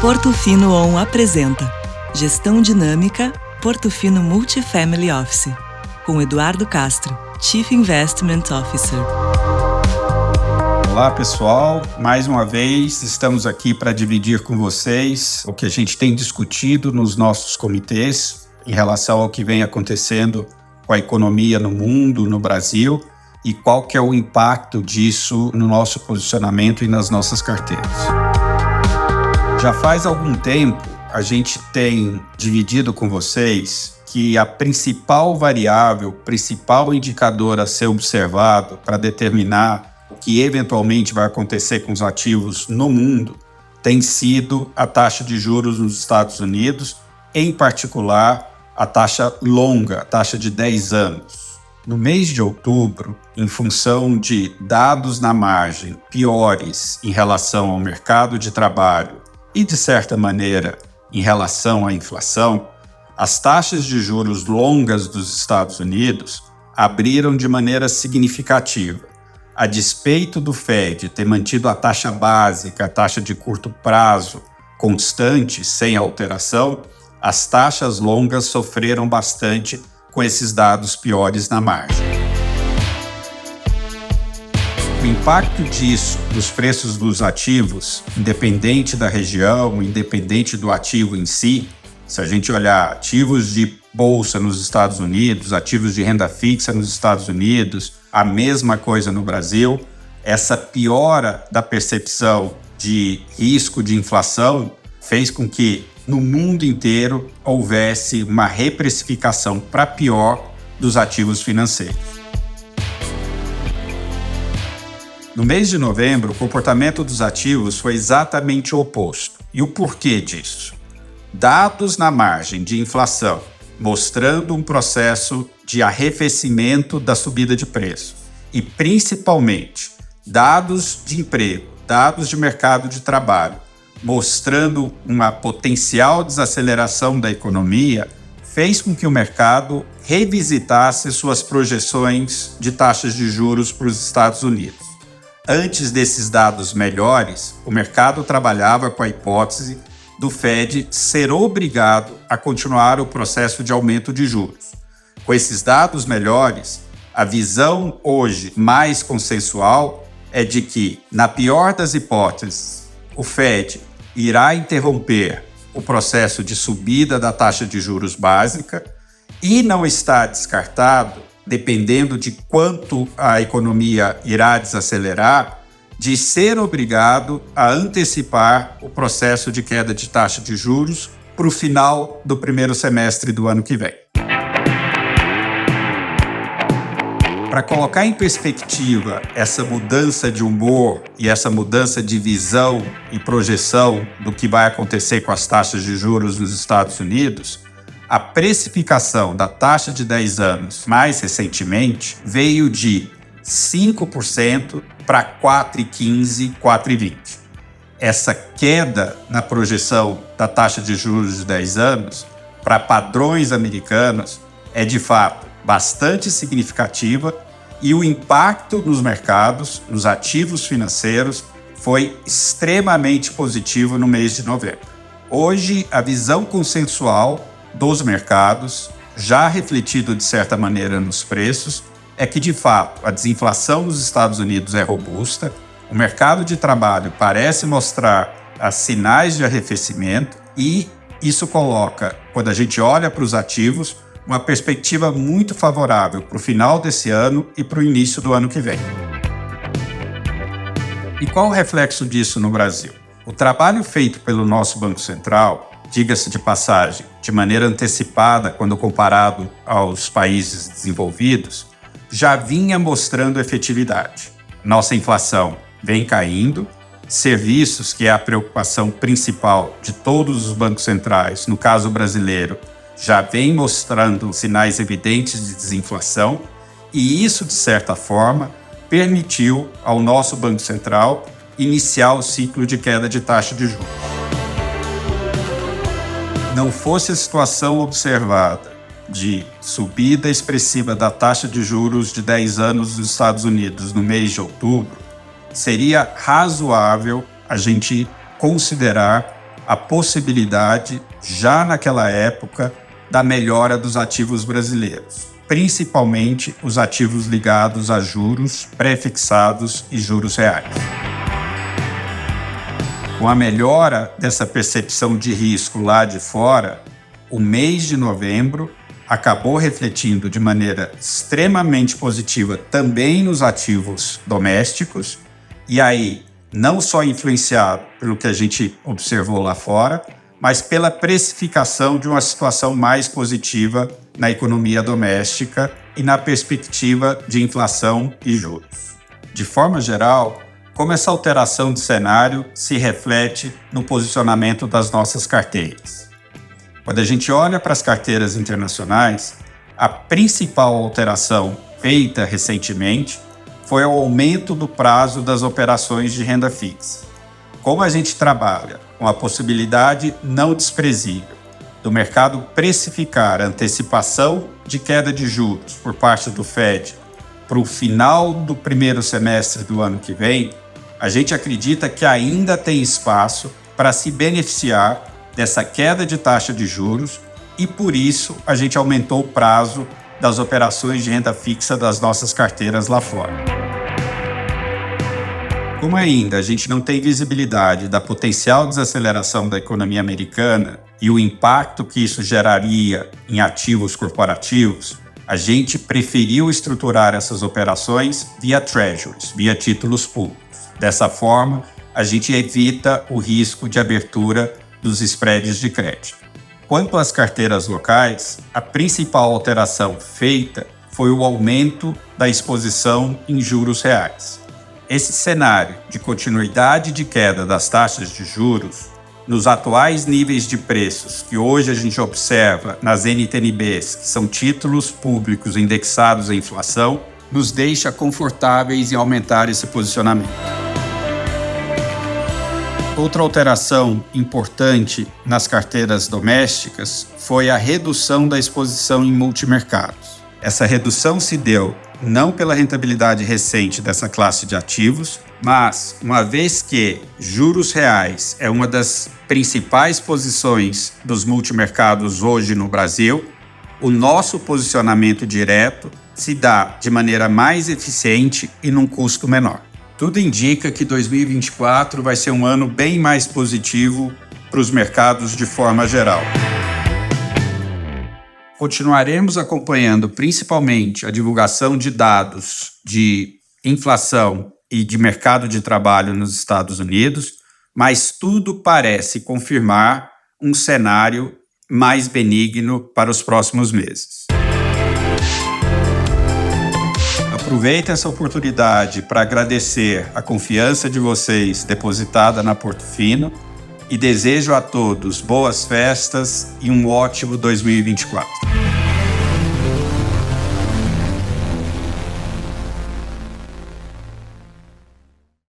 Portofino On apresenta Gestão Dinâmica Portofino Multifamily Office, com Eduardo Castro, Chief Investment Officer. Olá pessoal, mais uma vez estamos aqui para dividir com vocês o que a gente tem discutido nos nossos comitês em relação ao que vem acontecendo com a economia no mundo, no Brasil e qual que é o impacto disso no nosso posicionamento e nas nossas carteiras. Já faz algum tempo a gente tem dividido com vocês que a principal variável, principal indicador a ser observado para determinar o que eventualmente vai acontecer com os ativos no mundo tem sido a taxa de juros nos Estados Unidos, em particular a taxa longa, a taxa de 10 anos. No mês de outubro, em função de dados na margem piores em relação ao mercado de trabalho e, de certa maneira, em relação à inflação, as taxas de juros longas dos Estados Unidos abriram de maneira significativa. A despeito do Fed ter mantido a taxa básica, a taxa de curto prazo, constante, sem alteração, as taxas longas sofreram bastante com esses dados piores na margem. Impacto disso nos preços dos ativos, independente da região, independente do ativo em si, se a gente olhar ativos de bolsa nos Estados Unidos, ativos de renda fixa nos Estados Unidos, a mesma coisa no Brasil, essa piora da percepção de risco de inflação fez com que no mundo inteiro houvesse uma reprecificação para pior dos ativos financeiros. No mês de novembro, o comportamento dos ativos foi exatamente o oposto. E o porquê disso? Dados na margem de inflação mostrando um processo de arrefecimento da subida de preços e principalmente dados de emprego, dados de mercado de trabalho mostrando uma potencial desaceleração da economia, fez com que o mercado revisitasse suas projeções de taxas de juros para os Estados Unidos. Antes desses dados melhores, o mercado trabalhava com a hipótese do Fed ser obrigado a continuar o processo de aumento de juros. Com esses dados melhores, a visão hoje mais consensual é de que, na pior das hipóteses, o Fed irá interromper o processo de subida da taxa de juros básica e não está descartado, dependendo de quanto a economia irá desacelerar, de ser obrigado a antecipar o processo de queda de taxa de juros para o final do primeiro semestre do ano que vem. Para colocar em perspectiva essa mudança de humor e essa mudança de visão e projeção do que vai acontecer com as taxas de juros nos Estados Unidos, a precificação da taxa de 10 anos mais recentemente veio de 5% para 4,15%, 4,20%. Essa queda na projeção da taxa de juros de 10 anos para padrões americanos é de fato bastante significativa e o impacto nos mercados, nos ativos financeiros, foi extremamente positivo no mês de novembro. Hoje, a visão consensual dos mercados, já refletido de certa maneira nos preços, é que de fato a desinflação nos Estados Unidos é robusta, o mercado de trabalho parece mostrar sinais de arrefecimento e isso coloca, quando a gente olha para os ativos, uma perspectiva muito favorável para o final desse ano e para o início do ano que vem. E qual o reflexo disso no Brasil? O trabalho feito pelo nosso Banco Central, diga-se de passagem, de maneira antecipada quando comparado aos países desenvolvidos, já vinha mostrando efetividade. Nossa inflação vem caindo, serviços, que é a preocupação principal de todos os bancos centrais, no caso brasileiro, já vem mostrando sinais evidentes de desinflação, e isso, de certa forma, permitiu ao nosso Banco Central iniciar o ciclo de queda de taxa de juros. Não fosse a situação observada de subida expressiva da taxa de juros de 10 anos nos Estados Unidos no mês de outubro, seria razoável a gente considerar a possibilidade, já naquela época, da melhora dos ativos brasileiros, principalmente os ativos ligados a juros pré-fixados e juros reais. Com a melhora dessa percepção de risco lá de fora, o mês de novembro acabou refletindo de maneira extremamente positiva também nos ativos domésticos, e aí não só influenciado pelo que a gente observou lá fora, mas pela precificação de uma situação mais positiva na economia doméstica e na perspectiva de inflação e juros. De forma geral, como essa alteração de cenário se reflete no posicionamento das nossas carteiras. Quando a gente olha para as carteiras internacionais, a principal alteração feita recentemente foi o aumento do prazo das operações de renda fixa. Como a gente trabalha com a possibilidade não desprezível do mercado precificar a antecipação de queda de juros por parte do Fed para o final do primeiro semestre do ano que vem, a gente acredita que ainda tem espaço para se beneficiar dessa queda de taxa de juros e por isso a gente aumentou o prazo das operações de renda fixa das nossas carteiras lá fora. Como ainda a gente não tem visibilidade da potencial desaceleração da economia americana e o impacto que isso geraria em ativos corporativos, a gente preferiu estruturar essas operações via treasuries, via títulos públicos. Dessa forma, a gente evita o risco de abertura dos spreads de crédito. Quanto às carteiras locais, a principal alteração feita foi o aumento da exposição em juros reais. Esse cenário de continuidade de queda das taxas de juros, nos atuais níveis de preços que hoje a gente observa nas NTNBs, que são títulos públicos indexados à inflação, nos deixa confortáveis em aumentar esse posicionamento. Outra alteração importante nas carteiras domésticas foi a redução da exposição em multimercados. Essa redução se deu não pela rentabilidade recente dessa classe de ativos, mas uma vez que juros reais é uma das principais posições dos multimercados hoje no Brasil, o nosso posicionamento direto se dá de maneira mais eficiente e num custo menor. Tudo indica que 2024 vai ser um ano bem mais positivo para os mercados de forma geral. Continuaremos acompanhando principalmente a divulgação de dados de inflação e de mercado de trabalho nos Estados Unidos, mas tudo parece confirmar um cenário mais benigno para os próximos meses. Aproveito essa oportunidade para agradecer a confiança de vocês depositada na Portofino e desejo a todos boas festas e um ótimo 2024.